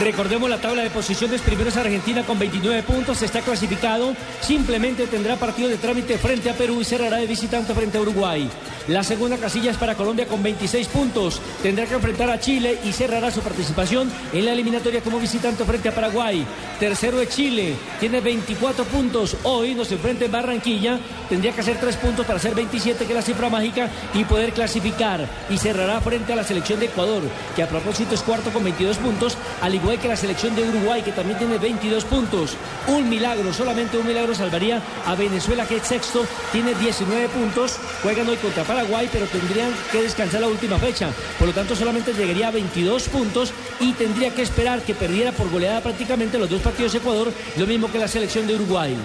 Recordemos la tabla de posiciones. Primero es Argentina con 29 puntos. Está clasificado. Simplemente tendrá partido de trámite frente a Perú y cerrará de visitante frente a Uruguay. La segunda casilla es para Colombia con 26 puntos. Tendrá que enfrentar a Chile y cerrará su participación en la eliminatoria como visitante frente a Paraguay. Tercero es Chile. Tiene 24 puntos. Hoy nos enfrenta en Barranquilla. Tendría que hacer 3 puntos para hacer 27, que es la cifra mágica, y poder clasificar. Y cerrará frente a la selección de Ecuador, que a propósito es cuarto con 22 puntos, al igual que la selección de Uruguay, que también tiene 22 puntos. Un milagro, solamente un milagro salvaría a Venezuela, que es sexto, tiene 19 puntos. Juegan hoy contra Paraguay, pero tendrían que descansar la última fecha. Por lo tanto, solamente llegaría a 22 puntos y tendría que esperar que perdiera por goleada prácticamente los dos partidos de Ecuador, lo mismo que la selección de Uruguay.